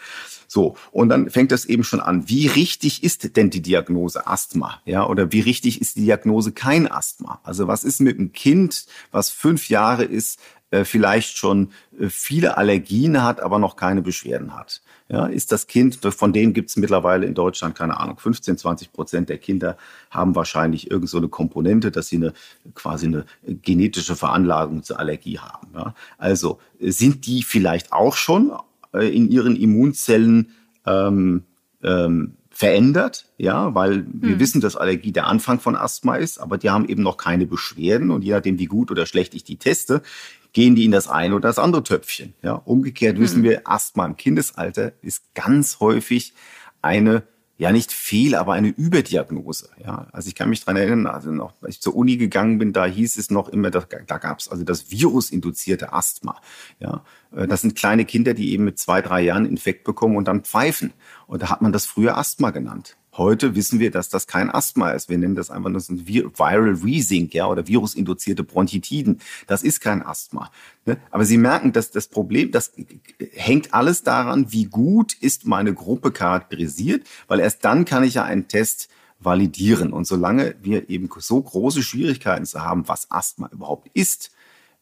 So. Und dann fängt das eben schon an. Wie richtig ist denn die Diagnose Asthma? Ja, oder wie richtig ist die Diagnose kein Asthma? Also was ist mit einem Kind, was fünf Jahre ist, vielleicht schon äh, viele Allergien hat, aber noch keine Beschwerden hat. Ja, ist das Kind, von denen gibt es mittlerweile in Deutschland, keine Ahnung, 15, 20 Prozent der Kinder haben wahrscheinlich irgend so eine Komponente, dass sie eine quasi eine genetische Veranlagung zur Allergie haben. Ja. Also sind die vielleicht auch schon äh, in ihren Immunzellen ähm, ähm, verändert, ja, weil wir hm. wissen, dass Allergie der Anfang von Asthma ist, aber die haben eben noch keine Beschwerden und je nachdem, wie gut oder schlecht ich die teste, gehen die in das eine oder das andere Töpfchen. Ja, umgekehrt wissen mhm. wir, Asthma im Kindesalter ist ganz häufig eine ja nicht Fehl, aber eine Überdiagnose. Ja, also ich kann mich dran erinnern, also noch, als ich zur Uni gegangen bin, da hieß es noch immer, da, da gab es also das virusinduzierte Asthma. Ja, äh, das sind kleine Kinder, die eben mit zwei, drei Jahren Infekt bekommen und dann pfeifen. Und da hat man das früher Asthma genannt. Heute wissen wir, dass das kein Asthma ist. Wir nennen das einfach nur ein Viral Wheezing, ja, oder virusinduzierte Bronchitiden. Das ist kein Asthma. Ne? Aber Sie merken, dass das Problem, das hängt alles daran, wie gut ist meine Gruppe charakterisiert, weil erst dann kann ich ja einen Test validieren. Und solange wir eben so große Schwierigkeiten zu haben, was Asthma überhaupt ist,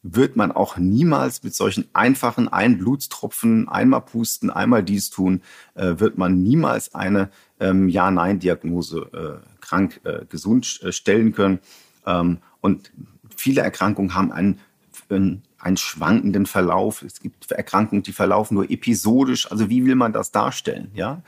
wird man auch niemals mit solchen einfachen ein Blutstropfen, einmal pusten, einmal dies tun, äh, wird man niemals eine ähm, Ja-Nein-Diagnose äh, krank, äh, gesund äh, stellen können. Ähm, und viele Erkrankungen haben einen, einen, einen schwankenden Verlauf. Es gibt Erkrankungen, die verlaufen nur episodisch. Also wie will man das darstellen? Ja,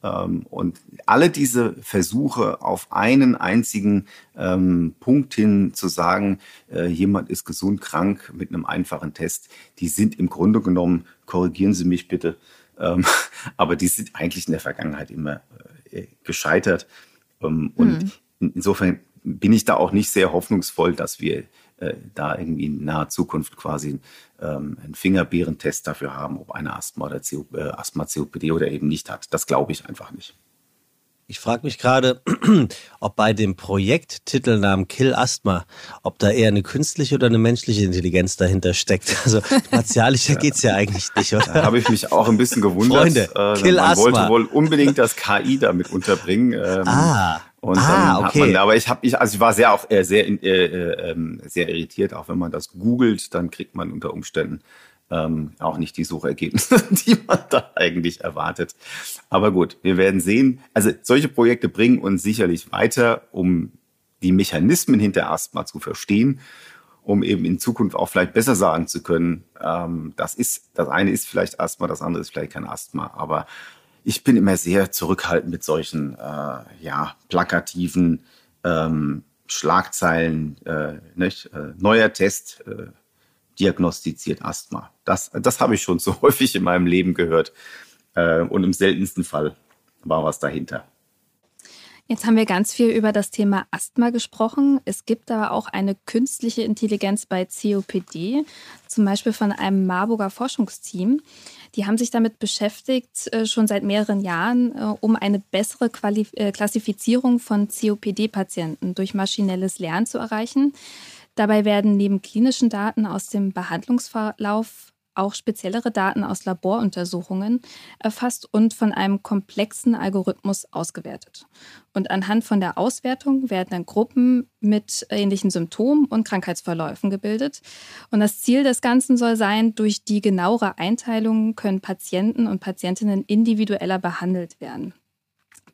und alle diese Versuche auf einen einzigen ähm, Punkt hin zu sagen, äh, jemand ist gesund krank mit einem einfachen Test, die sind im Grunde genommen, korrigieren Sie mich bitte, ähm, aber die sind eigentlich in der Vergangenheit immer äh, gescheitert. Ähm, und mhm. insofern bin ich da auch nicht sehr hoffnungsvoll, dass wir äh, da irgendwie in naher Zukunft quasi ähm, einen Fingerbeerentest dafür haben, ob eine Asthma oder CO, äh, Asthma COPD oder eben nicht hat. Das glaube ich einfach nicht. Ich frage mich gerade, ob bei dem Projekttitelnamen Kill Asthma, ob da eher eine künstliche oder eine menschliche Intelligenz dahinter steckt. Also martialischer ja. es ja eigentlich nicht, oder? Da habe ich mich auch ein bisschen gewundert. Freunde, äh, Kill man Asthma. wollte wohl unbedingt das KI damit unterbringen. Ähm, ah. Und ah, okay. Man, aber ich habe, ich, also ich war sehr auch äh, sehr äh, äh, ähm, sehr irritiert, auch wenn man das googelt, dann kriegt man unter Umständen ähm, auch nicht die Suchergebnisse, die man da eigentlich erwartet. Aber gut, wir werden sehen. Also solche Projekte bringen uns sicherlich weiter, um die Mechanismen hinter Asthma zu verstehen, um eben in Zukunft auch vielleicht besser sagen zu können, ähm, das ist, das eine ist vielleicht Asthma, das andere ist vielleicht kein Asthma. Aber ich bin immer sehr zurückhaltend mit solchen, äh, ja, plakativen ähm, Schlagzeilen, äh, nicht? Äh, neuer Test, äh, diagnostiziert Asthma. Das, das habe ich schon so häufig in meinem Leben gehört. Äh, und im seltensten Fall war was dahinter. Jetzt haben wir ganz viel über das Thema Asthma gesprochen. Es gibt aber auch eine künstliche Intelligenz bei COPD, zum Beispiel von einem Marburger Forschungsteam. Die haben sich damit beschäftigt, äh, schon seit mehreren Jahren, äh, um eine bessere Klassifizierung von COPD-Patienten durch maschinelles Lernen zu erreichen. Dabei werden neben klinischen Daten aus dem Behandlungsverlauf auch speziellere Daten aus Laboruntersuchungen erfasst und von einem komplexen Algorithmus ausgewertet. Und anhand von der Auswertung werden dann Gruppen mit ähnlichen Symptomen und Krankheitsverläufen gebildet. Und das Ziel des Ganzen soll sein, durch die genauere Einteilung können Patienten und Patientinnen individueller behandelt werden.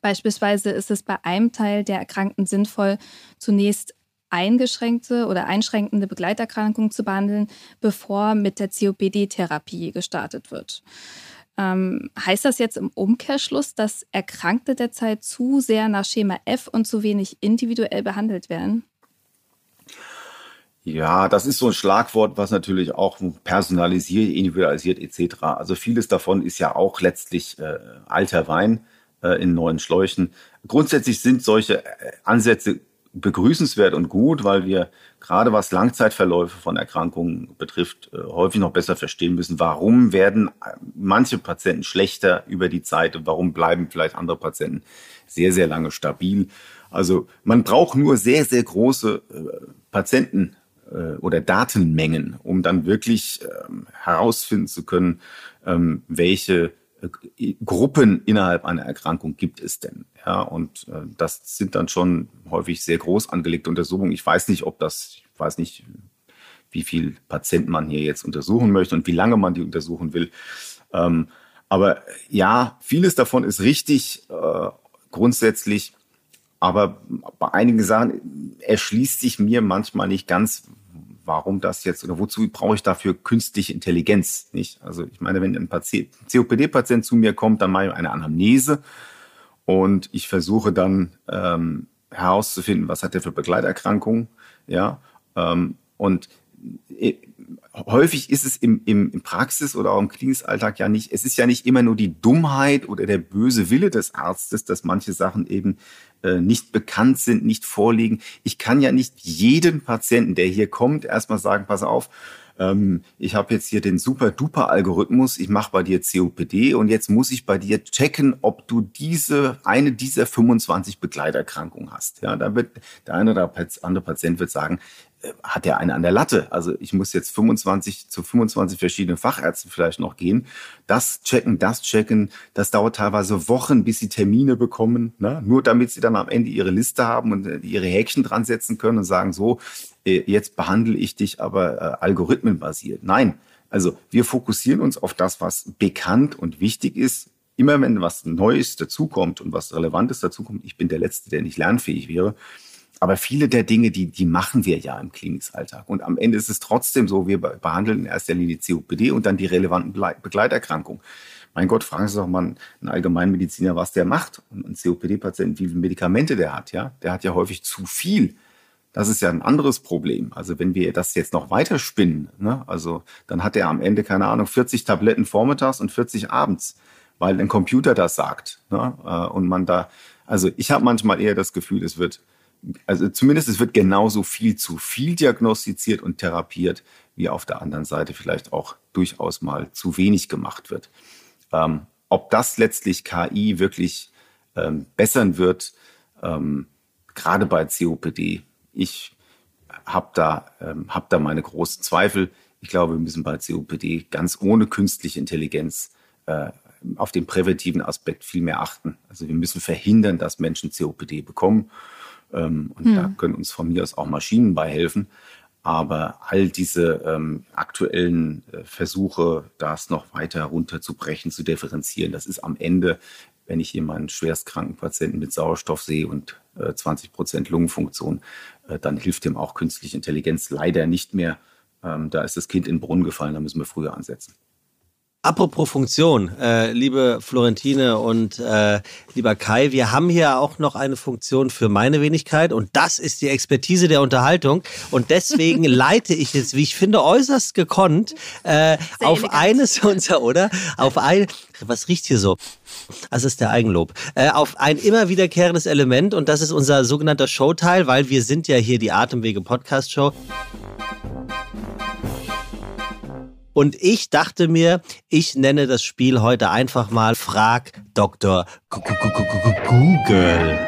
Beispielsweise ist es bei einem Teil der Erkrankten sinnvoll, zunächst eingeschränkte oder einschränkende Begleiterkrankungen zu behandeln, bevor mit der COPD-Therapie gestartet wird. Ähm, heißt das jetzt im Umkehrschluss, dass Erkrankte derzeit zu sehr nach Schema F und zu wenig individuell behandelt werden? Ja, das ist so ein Schlagwort, was natürlich auch personalisiert, individualisiert etc. Also vieles davon ist ja auch letztlich äh, alter Wein äh, in neuen Schläuchen. Grundsätzlich sind solche äh, Ansätze begrüßenswert und gut, weil wir gerade was Langzeitverläufe von Erkrankungen betrifft, äh, häufig noch besser verstehen müssen, warum werden manche Patienten schlechter über die Zeit und warum bleiben vielleicht andere Patienten sehr, sehr lange stabil. Also man braucht nur sehr, sehr große äh, Patienten äh, oder Datenmengen, um dann wirklich ähm, herausfinden zu können, ähm, welche Gruppen innerhalb einer Erkrankung gibt es denn? Ja, und äh, das sind dann schon häufig sehr groß angelegte Untersuchungen. Ich weiß nicht, ob das, ich weiß nicht, wie viel Patienten man hier jetzt untersuchen möchte und wie lange man die untersuchen will. Ähm, aber ja, vieles davon ist richtig äh, grundsätzlich. Aber bei einigen Sachen erschließt sich mir manchmal nicht ganz, warum das jetzt oder wozu brauche ich dafür künstliche Intelligenz? Nicht? Also ich meine, wenn ein COPD-Patient zu mir kommt, dann mache ich eine Anamnese und ich versuche dann ähm, herauszufinden, was hat er für Begleiterkrankungen, ja, ähm, und äh, häufig ist es im, im, im Praxis oder auch im Klinikalltag ja nicht, es ist ja nicht immer nur die Dummheit oder der böse Wille des Arztes, dass manche Sachen eben äh, nicht bekannt sind, nicht vorliegen. Ich kann ja nicht jeden Patienten, der hier kommt, erstmal sagen, pass auf, ähm, ich habe jetzt hier den super-duper-Algorithmus, ich mache bei dir COPD und jetzt muss ich bei dir checken, ob du diese eine dieser 25 Begleiterkrankungen hast. Ja, da wird der eine oder andere Patient wird sagen, hat er einen an der Latte. Also ich muss jetzt 25 zu 25 verschiedenen Fachärzten vielleicht noch gehen. Das checken, das checken. Das dauert teilweise Wochen, bis sie Termine bekommen. Ne? Nur damit sie dann am Ende ihre Liste haben und äh, ihre Häkchen dran setzen können und sagen, so, äh, jetzt behandle ich dich aber algorithmenbasiert. Nein, also wir fokussieren uns auf das, was bekannt und wichtig ist. Immer wenn was Neues dazukommt und was Relevantes dazukommt, ich bin der Letzte, der nicht lernfähig wäre, aber viele der Dinge, die, die machen wir ja im Klinikalltag. Und am Ende ist es trotzdem so, wir behandeln in erster Linie COPD und dann die relevanten Begleiterkrankungen. Mein Gott, fragen Sie doch mal einen Allgemeinmediziner, was der macht. Und ein COPD-Patient, wie viele Medikamente der hat, ja. Der hat ja häufig zu viel. Das ist ja ein anderes Problem. Also wenn wir das jetzt noch weiter spinnen, ne, also dann hat er am Ende, keine Ahnung, 40 Tabletten vormittags und 40 abends, weil ein Computer das sagt. Ne, äh, und man da, also ich habe manchmal eher das Gefühl, es wird also zumindest es wird genauso viel zu viel diagnostiziert und therapiert, wie auf der anderen Seite vielleicht auch durchaus mal zu wenig gemacht wird. Ähm, ob das letztlich KI wirklich ähm, bessern wird, ähm, gerade bei COPD, ich habe da, ähm, hab da meine großen Zweifel. Ich glaube, wir müssen bei COPD ganz ohne künstliche Intelligenz äh, auf den präventiven Aspekt viel mehr achten. Also wir müssen verhindern, dass Menschen COPD bekommen. Ähm, und hm. da können uns von mir aus auch Maschinen bei helfen. Aber all diese ähm, aktuellen äh, Versuche, das noch weiter runterzubrechen, zu differenzieren, das ist am Ende, wenn ich jemanden schwerstkranken Patienten mit Sauerstoff sehe und äh, 20 Prozent Lungenfunktion, äh, dann hilft dem auch künstliche Intelligenz leider nicht mehr. Ähm, da ist das Kind in den Brunnen gefallen, da müssen wir früher ansetzen. Apropos Funktion, äh, liebe Florentine und äh, lieber Kai, wir haben hier auch noch eine Funktion für meine Wenigkeit und das ist die Expertise der Unterhaltung und deswegen leite ich jetzt, wie ich finde, äußerst gekonnt äh, auf elegant. eines unserer, oder? Auf ein, was riecht hier so? Das ist der Eigenlob. Äh, auf ein immer wiederkehrendes Element und das ist unser sogenannter Showteil, weil wir sind ja hier die Atemwege Podcast Show. Und ich dachte mir, ich nenne das Spiel heute einfach mal Frag Dr. Google.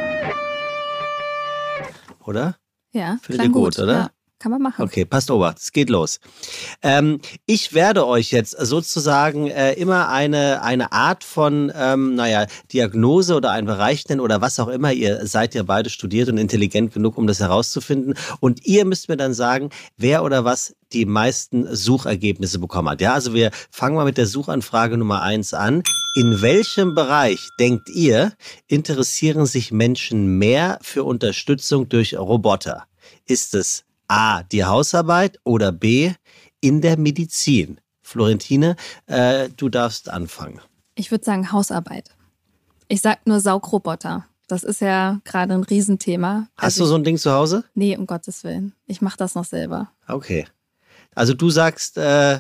Oder? Ja, Findet ihr gut, gut, oder? Ja. Kann man machen. Okay, passt over. Es geht los. Ähm, ich werde euch jetzt sozusagen äh, immer eine, eine Art von, ähm, naja, Diagnose oder einen Bereich nennen oder was auch immer. Ihr seid ja beide studiert und intelligent genug, um das herauszufinden. Und ihr müsst mir dann sagen, wer oder was die meisten Suchergebnisse bekommen hat. Ja, also wir fangen mal mit der Suchanfrage Nummer eins an. In welchem Bereich, denkt ihr, interessieren sich Menschen mehr für Unterstützung durch Roboter? Ist es A, die Hausarbeit oder B, in der Medizin? Florentine, äh, du darfst anfangen. Ich würde sagen Hausarbeit. Ich sag nur Saugroboter. Das ist ja gerade ein Riesenthema. Hast also du so ein Ding zu Hause? Nee, um Gottes Willen. Ich mache das noch selber. Okay. Also du sagst äh,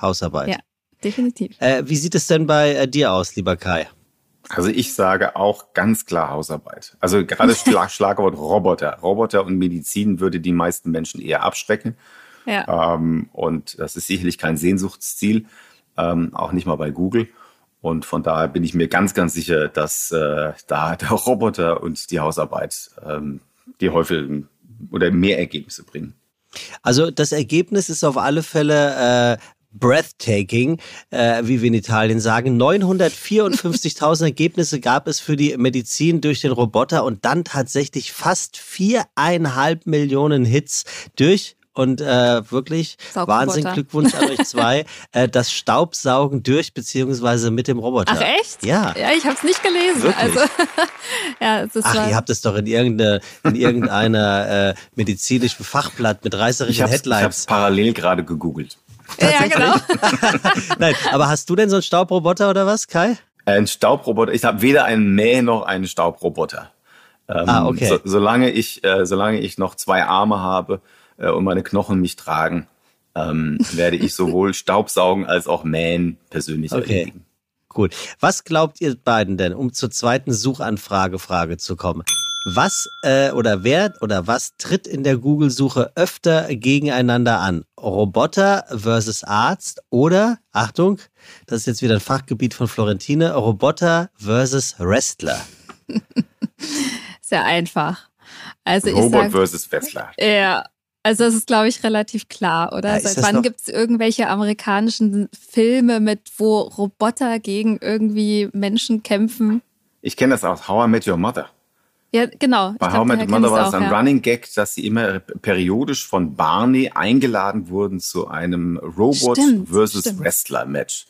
Hausarbeit. Ja, definitiv. Äh, wie sieht es denn bei äh, dir aus, lieber Kai? Also ich sage auch ganz klar Hausarbeit. Also gerade Schlag Schlagwort Roboter. Roboter und Medizin würde die meisten Menschen eher abschrecken. Ja. Ähm, und das ist sicherlich kein Sehnsuchtsziel, ähm, auch nicht mal bei Google. Und von daher bin ich mir ganz, ganz sicher, dass äh, da der Roboter und die Hausarbeit ähm, die häufig oder mehr Ergebnisse bringen. Also das Ergebnis ist auf alle Fälle äh, breathtaking, äh, wie wir in Italien sagen. 954.000 Ergebnisse gab es für die Medizin durch den Roboter und dann tatsächlich fast viereinhalb Millionen Hits durch und äh, wirklich Wahnsinn, Glückwunsch an euch zwei. äh, das Staubsaugen durch beziehungsweise mit dem Roboter. Ach echt? Ja. Ja, ich habe es nicht gelesen. Wirklich? Also ja, es ist Ach, ihr habt es doch in irgendeiner in irgendeiner äh, medizinischen Fachblatt mit reißerischen ich Headlines. Ich habe parallel gerade gegoogelt. Ja, genau. Nein, aber hast du denn so einen Staubroboter oder was, Kai? Ein Staubroboter. Ich habe weder einen Mäh noch einen Staubroboter. Ähm, ah, okay. So, solange ich, äh, solange ich noch zwei Arme habe äh, und meine Knochen mich tragen, ähm, werde ich sowohl Staubsaugen als auch mähen persönlich okay. erledigen. Cool. Was glaubt ihr beiden denn, um zur zweiten Suchanfrage Frage zu kommen? Was äh, oder wer oder was tritt in der Google-Suche öfter gegeneinander an? Roboter versus Arzt oder, Achtung, das ist jetzt wieder ein Fachgebiet von Florentine, Roboter versus Wrestler. Sehr einfach. Also Robot sag, versus Wrestler. Ja, also das ist, glaube ich, relativ klar, oder? Ja, Seit wann gibt es irgendwelche amerikanischen Filme mit, wo Roboter gegen irgendwie Menschen kämpfen? Ich kenne das aus How I Met Your Mother. Ja, genau. Bei How I Met Your Mother war das ein ja. Running Gag, dass sie immer periodisch von Barney eingeladen wurden zu einem Robot stimmt, versus stimmt. Wrestler Match.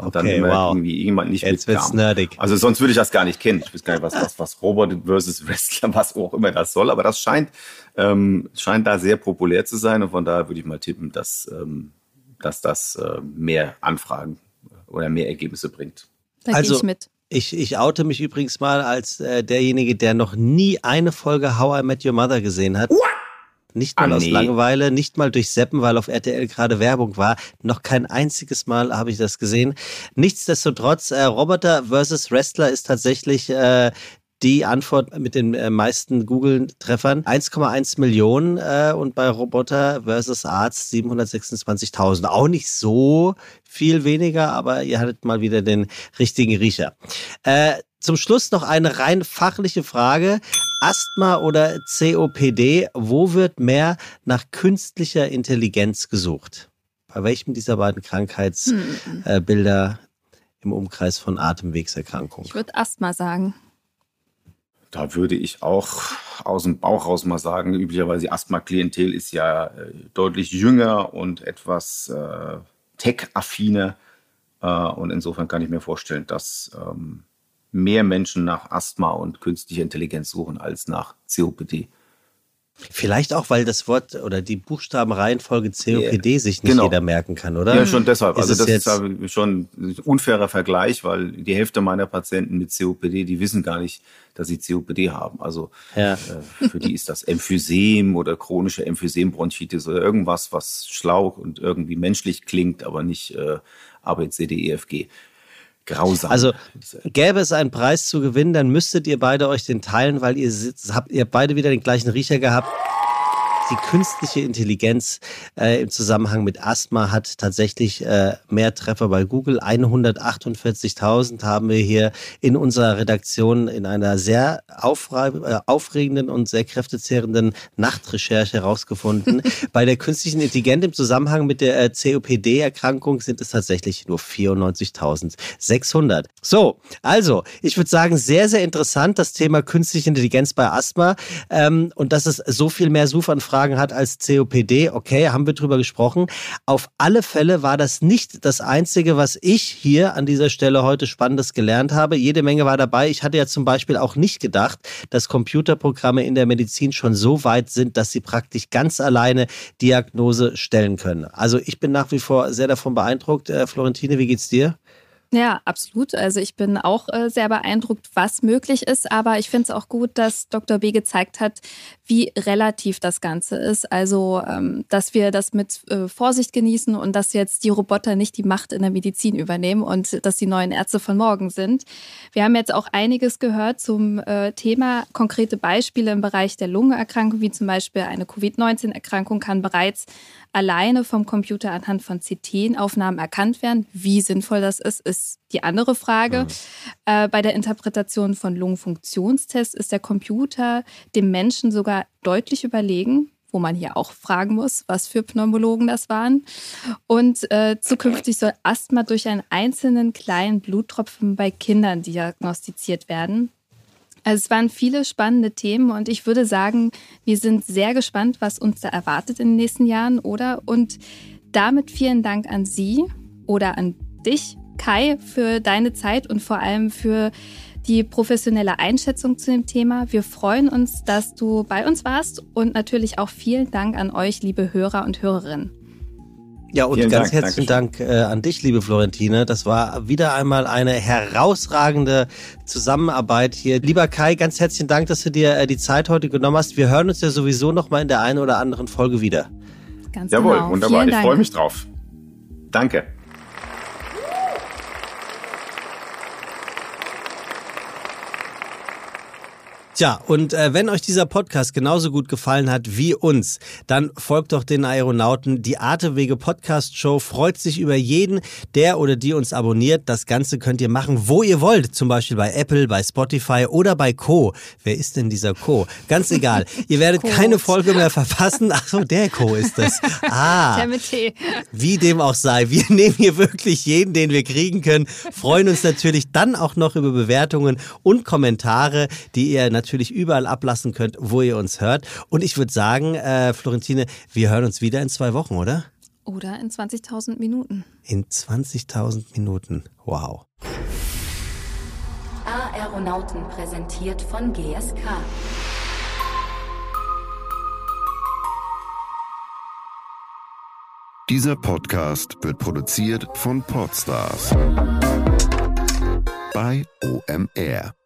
Und okay, dann immer wow. irgendwie jemand nicht Jetzt wird's nerdig. Also sonst würde ich das gar nicht kennen. Ich weiß gar nicht, was, was, was Robot versus Wrestler, was auch immer das soll. Aber das scheint, ähm, scheint da sehr populär zu sein. Und von daher würde ich mal tippen, dass, ähm, dass das äh, mehr Anfragen oder mehr Ergebnisse bringt. Da also, gehe ich mit. Ich, ich oute mich übrigens mal als äh, derjenige, der noch nie eine Folge How I Met Your Mother gesehen hat. What? Nicht mal ah, aus nee. Langeweile, nicht mal durch Seppen, weil auf RTL gerade Werbung war. Noch kein einziges Mal habe ich das gesehen. Nichtsdestotrotz, äh, Roboter versus Wrestler ist tatsächlich äh, die Antwort mit den äh, meisten Google-Treffern. 1,1 Millionen äh, und bei Roboter versus Arzt 726.000. Auch nicht so viel weniger, aber ihr hattet mal wieder den richtigen Riecher. Äh, zum Schluss noch eine rein fachliche Frage. Asthma oder COPD, wo wird mehr nach künstlicher Intelligenz gesucht? Bei welchem dieser beiden Krankheitsbilder hm. im Umkreis von Atemwegserkrankungen? Ich würde Asthma sagen. Da würde ich auch aus dem Bauch raus mal sagen, üblicherweise Asthma-Klientel ist ja äh, deutlich jünger und etwas äh, tech-affiner. Äh, und insofern kann ich mir vorstellen, dass ähm, mehr Menschen nach Asthma und künstlicher Intelligenz suchen als nach COPD. Vielleicht auch, weil das Wort oder die Buchstabenreihenfolge COPD yeah, sich nicht genau. jeder merken kann, oder? Ja, schon deshalb. Ist also das ist schon ein unfairer Vergleich, weil die Hälfte meiner Patienten mit COPD, die wissen gar nicht, dass sie COPD haben. Also ja. äh, für die ist das Emphysem oder chronische Emphysembronchitis oder irgendwas, was schlau und irgendwie menschlich klingt, aber nicht äh, ABCDEFG. Grausam. Also gäbe es einen Preis zu gewinnen, dann müsstet ihr beide euch den teilen, weil ihr habt ihr beide wieder den gleichen Riecher gehabt die künstliche Intelligenz äh, im Zusammenhang mit Asthma hat tatsächlich äh, mehr Treffer bei Google. 148.000 haben wir hier in unserer Redaktion in einer sehr äh, aufregenden und sehr kräftezehrenden Nachtrecherche herausgefunden. bei der künstlichen Intelligenz im Zusammenhang mit der äh, COPD-Erkrankung sind es tatsächlich nur 94.600. So, also, ich würde sagen, sehr, sehr interessant das Thema künstliche Intelligenz bei Asthma ähm, und dass es so viel mehr Suchanfragen Nachfragen hat als COPD. Okay, haben wir drüber gesprochen. Auf alle Fälle war das nicht das Einzige, was ich hier an dieser Stelle heute Spannendes gelernt habe. Jede Menge war dabei. Ich hatte ja zum Beispiel auch nicht gedacht, dass Computerprogramme in der Medizin schon so weit sind, dass sie praktisch ganz alleine Diagnose stellen können. Also ich bin nach wie vor sehr davon beeindruckt. Äh, Florentine, wie geht's dir? Ja, absolut. Also ich bin auch äh, sehr beeindruckt, was möglich ist. Aber ich finde es auch gut, dass Dr. B gezeigt hat, wie relativ das Ganze ist. Also, ähm, dass wir das mit äh, Vorsicht genießen und dass jetzt die Roboter nicht die Macht in der Medizin übernehmen und dass die neuen Ärzte von morgen sind. Wir haben jetzt auch einiges gehört zum äh, Thema. Konkrete Beispiele im Bereich der Lungenerkrankung, wie zum Beispiel eine Covid-19-Erkrankung, kann bereits alleine vom Computer anhand von CT-Aufnahmen erkannt werden. Wie sinnvoll das ist, ist die andere Frage. Mhm. Äh, bei der Interpretation von Lungenfunktionstests ist der Computer dem Menschen sogar deutlich überlegen wo man hier auch fragen muss, was für Pneumologen das waren. Und äh, zukünftig soll Asthma durch einen einzelnen kleinen Bluttropfen bei Kindern diagnostiziert werden. Also es waren viele spannende Themen und ich würde sagen, wir sind sehr gespannt, was uns da erwartet in den nächsten Jahren, oder? Und damit vielen Dank an Sie oder an dich, Kai, für deine Zeit und vor allem für die professionelle Einschätzung zu dem Thema. Wir freuen uns, dass du bei uns warst und natürlich auch vielen Dank an euch, liebe Hörer und Hörerinnen. Ja, und Vielen ganz Dank, herzlichen Dank äh, an dich, liebe Florentine. Das war wieder einmal eine herausragende Zusammenarbeit hier. Lieber Kai, ganz herzlichen Dank, dass du dir äh, die Zeit heute genommen hast. Wir hören uns ja sowieso noch mal in der einen oder anderen Folge wieder. Ganz Jawohl, genau. wunderbar. Vielen ich freue mich drauf. Danke. Tja, und äh, wenn euch dieser Podcast genauso gut gefallen hat wie uns, dann folgt doch den Aeronauten. Die Atemwege Podcast Show freut sich über jeden, der oder die uns abonniert. Das Ganze könnt ihr machen, wo ihr wollt. Zum Beispiel bei Apple, bei Spotify oder bei Co. Wer ist denn dieser Co? Ganz egal. Ihr werdet keine Folge mehr verpassen. Ach so, der Co ist das. Ah. Der mit T. Wie dem auch sei. Wir nehmen hier wirklich jeden, den wir kriegen können. Freuen uns natürlich dann auch noch über Bewertungen und Kommentare, die ihr natürlich natürlich überall ablassen könnt, wo ihr uns hört. Und ich würde sagen, äh, Florentine, wir hören uns wieder in zwei Wochen, oder? Oder in 20.000 Minuten. In 20.000 Minuten. Wow. Aeronauten präsentiert von GSK. Dieser Podcast wird produziert von Podstars bei OMR.